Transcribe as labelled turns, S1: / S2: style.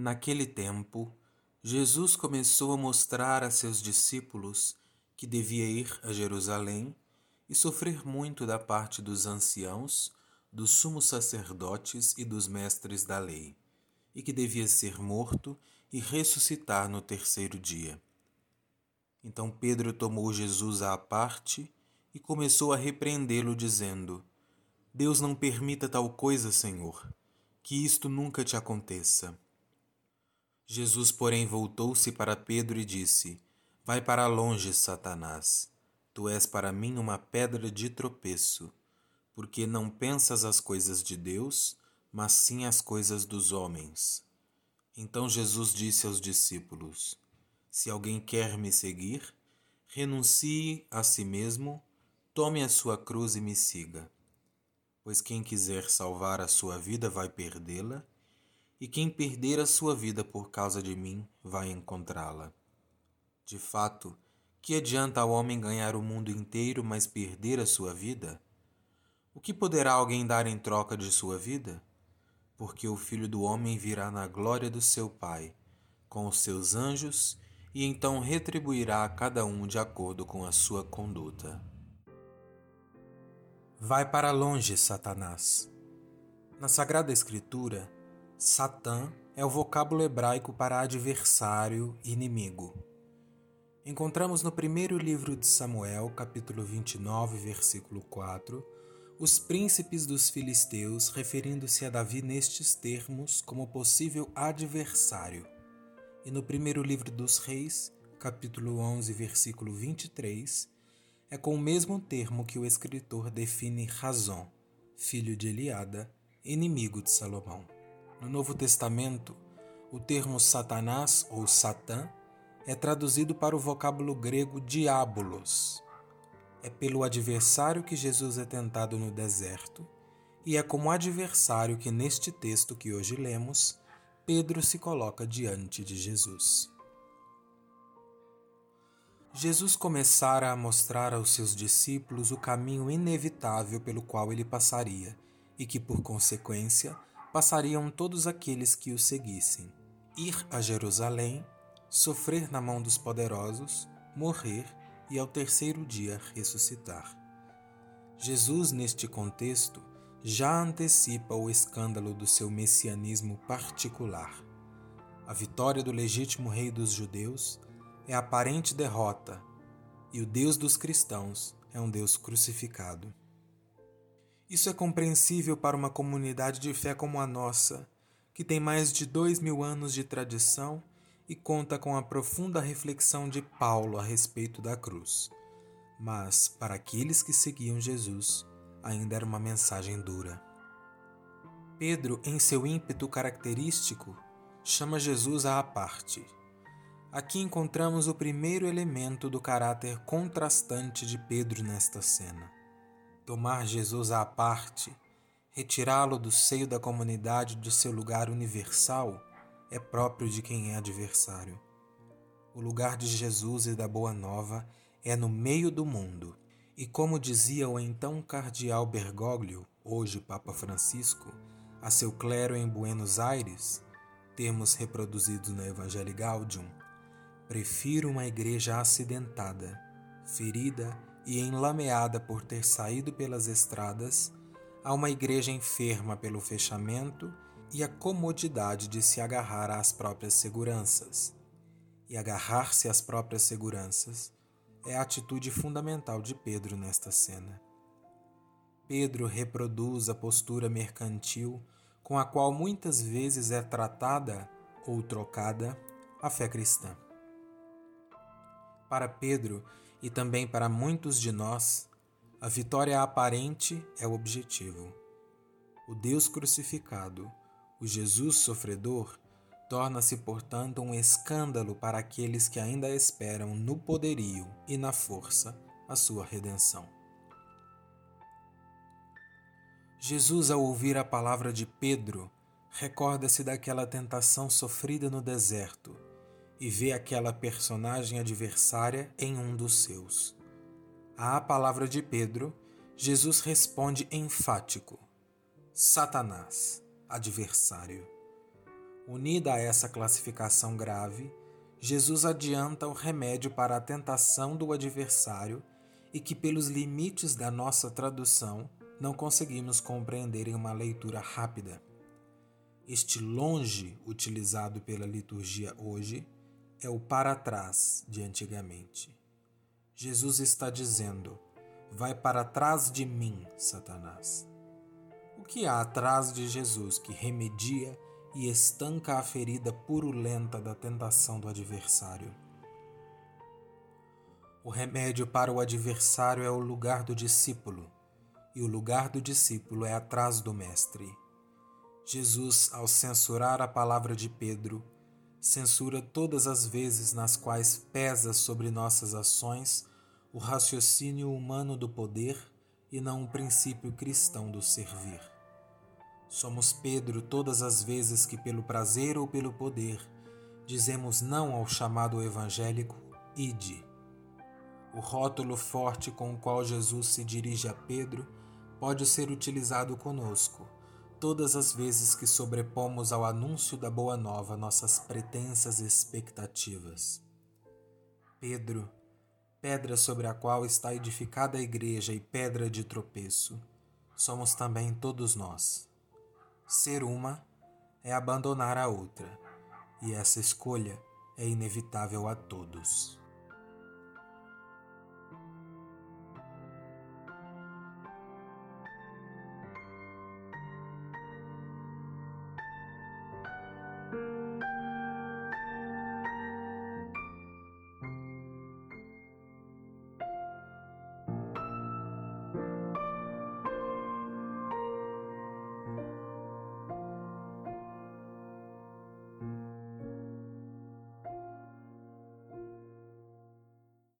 S1: Naquele tempo, Jesus começou a mostrar a seus discípulos que devia ir a Jerusalém e sofrer muito da parte dos anciãos, dos sumos sacerdotes e dos mestres da lei, e que devia ser morto e ressuscitar no terceiro dia. Então Pedro tomou Jesus à parte e começou a repreendê-lo, dizendo: Deus não permita tal coisa, Senhor, que isto nunca te aconteça. Jesus, porém, voltou-se para Pedro e disse: Vai para longe, Satanás. Tu és para mim uma pedra de tropeço, porque não pensas as coisas de Deus, mas sim as coisas dos homens. Então Jesus disse aos discípulos: Se alguém quer me seguir, renuncie a si mesmo, tome a sua cruz e me siga. Pois quem quiser salvar a sua vida vai perdê-la, e quem perder a sua vida por causa de mim vai encontrá-la. De fato, que adianta ao homem ganhar o mundo inteiro, mas perder a sua vida? O que poderá alguém dar em troca de sua vida? Porque o filho do homem virá na glória do seu Pai, com os seus anjos, e então retribuirá a cada um de acordo com a sua conduta. Vai para longe, Satanás. Na Sagrada Escritura, Satã é o vocábulo hebraico para adversário inimigo. Encontramos no primeiro livro de Samuel, capítulo 29, versículo 4, os príncipes dos filisteus referindo-se a Davi nestes termos como possível adversário. E no primeiro livro dos reis, capítulo 11, versículo 23, é com o mesmo termo que o escritor define Razon, filho de Eliada, inimigo de Salomão. No Novo Testamento, o termo Satanás ou Satã é traduzido para o vocábulo grego diabolos. É pelo adversário que Jesus é tentado no deserto, e é como adversário que neste texto que hoje lemos, Pedro se coloca diante de Jesus. Jesus começara a mostrar aos seus discípulos o caminho inevitável pelo qual ele passaria e que, por consequência, passariam todos aqueles que o seguissem: ir a Jerusalém, sofrer na mão dos poderosos, morrer e ao terceiro dia ressuscitar. Jesus, neste contexto, já antecipa o escândalo do seu messianismo particular. A vitória do legítimo rei dos judeus é aparente derrota e o Deus dos cristãos é um Deus crucificado. Isso é compreensível para uma comunidade de fé como a nossa, que tem mais de dois mil anos de tradição e conta com a profunda reflexão de Paulo a respeito da cruz. Mas, para aqueles que seguiam Jesus, ainda era uma mensagem dura. Pedro, em seu ímpeto característico, chama Jesus à parte Aqui encontramos o primeiro elemento do caráter contrastante de Pedro nesta cena. Tomar Jesus à parte, retirá-lo do seio da comunidade de seu lugar universal, é próprio de quem é adversário. O lugar de Jesus e da Boa Nova é no meio do mundo. E como dizia o então cardeal Bergoglio, hoje Papa Francisco, a seu clero em Buenos Aires, termos reproduzidos no Evangelho Gaudium, Prefiro uma igreja acidentada, ferida e enlameada por ter saído pelas estradas, a uma igreja enferma pelo fechamento e a comodidade de se agarrar às próprias seguranças. E agarrar-se às próprias seguranças é a atitude fundamental de Pedro nesta cena. Pedro reproduz a postura mercantil com a qual muitas vezes é tratada ou trocada a fé cristã. Para Pedro e também para muitos de nós, a vitória aparente é o objetivo. O Deus crucificado, o Jesus sofredor, torna-se, portanto, um escândalo para aqueles que ainda esperam no poderio e na força a sua redenção. Jesus, ao ouvir a palavra de Pedro, recorda-se daquela tentação sofrida no deserto e vê aquela personagem adversária em um dos seus. À palavra de Pedro, Jesus responde enfático: Satanás, adversário. Unida a essa classificação grave, Jesus adianta o remédio para a tentação do adversário e que, pelos limites da nossa tradução, não conseguimos compreender em uma leitura rápida. Este longe, utilizado pela liturgia hoje, é o para trás de antigamente. Jesus está dizendo: Vai para trás de mim, Satanás. O que há atrás de Jesus que remedia e estanca a ferida purulenta da tentação do adversário? O remédio para o adversário é o lugar do discípulo, e o lugar do discípulo é atrás do Mestre. Jesus, ao censurar a palavra de Pedro, censura todas as vezes nas quais pesa sobre nossas ações o raciocínio humano do poder e não o princípio cristão do servir. Somos Pedro todas as vezes que, pelo prazer ou pelo poder, dizemos não ao chamado evangélico ide o rótulo forte com o qual Jesus se dirige a Pedro pode ser utilizado conosco, todas as vezes que sobrepomos ao anúncio da Boa Nova nossas pretensas expectativas. Pedro, pedra sobre a qual está edificada a Igreja e pedra de tropeço, somos também todos nós. Ser uma é abandonar a outra, e essa escolha é inevitável a todos.